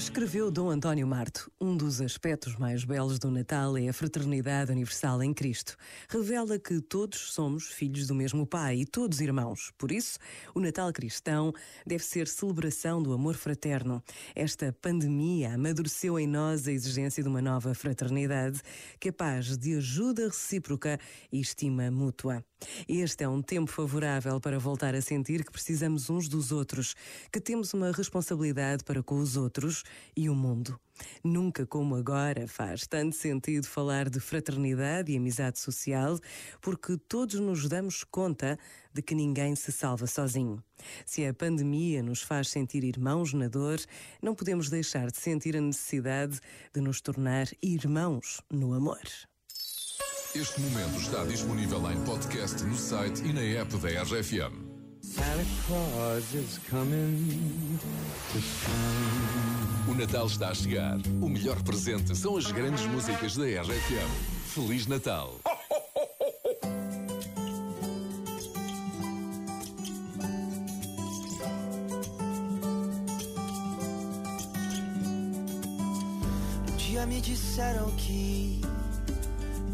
Escreveu Dom António Marto: Um dos aspectos mais belos do Natal é a fraternidade universal em Cristo. Revela que todos somos filhos do mesmo Pai e todos irmãos. Por isso, o Natal cristão deve ser celebração do amor fraterno. Esta pandemia amadureceu em nós a exigência de uma nova fraternidade capaz de ajuda recíproca e estima mútua. Este é um tempo favorável para voltar a sentir que precisamos uns dos outros, que temos uma responsabilidade para com os outros e o mundo. Nunca como agora faz tanto sentido falar de fraternidade e amizade social, porque todos nos damos conta de que ninguém se salva sozinho. Se a pandemia nos faz sentir irmãos na dor, não podemos deixar de sentir a necessidade de nos tornar irmãos no amor. Este momento está disponível em podcast no site e na app da RFM. Santa Claus is coming to O Natal está a chegar. O melhor presente são as grandes músicas da RFM. Feliz Natal! Um dia me disseram que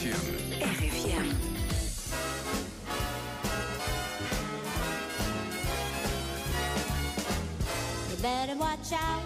RFM. RFM. You better watch out.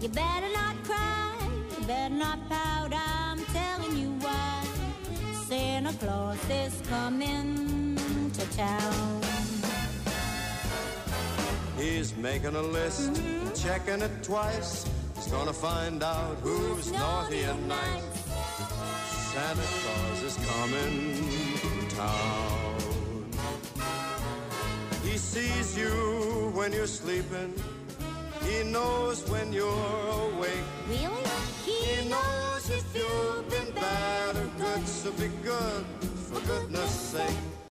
You better not cry. You better not pout. I'm telling you why. Santa Claus is coming to town. He's making a list, mm-hmm. checking it twice. He's gonna find out who's, who's naughty, naughty and nice. Santa Claus is coming to town. He sees you when you're sleeping. He knows when you're awake. Really? He, he knows if you've been bad or good, so be good, for goodness sake.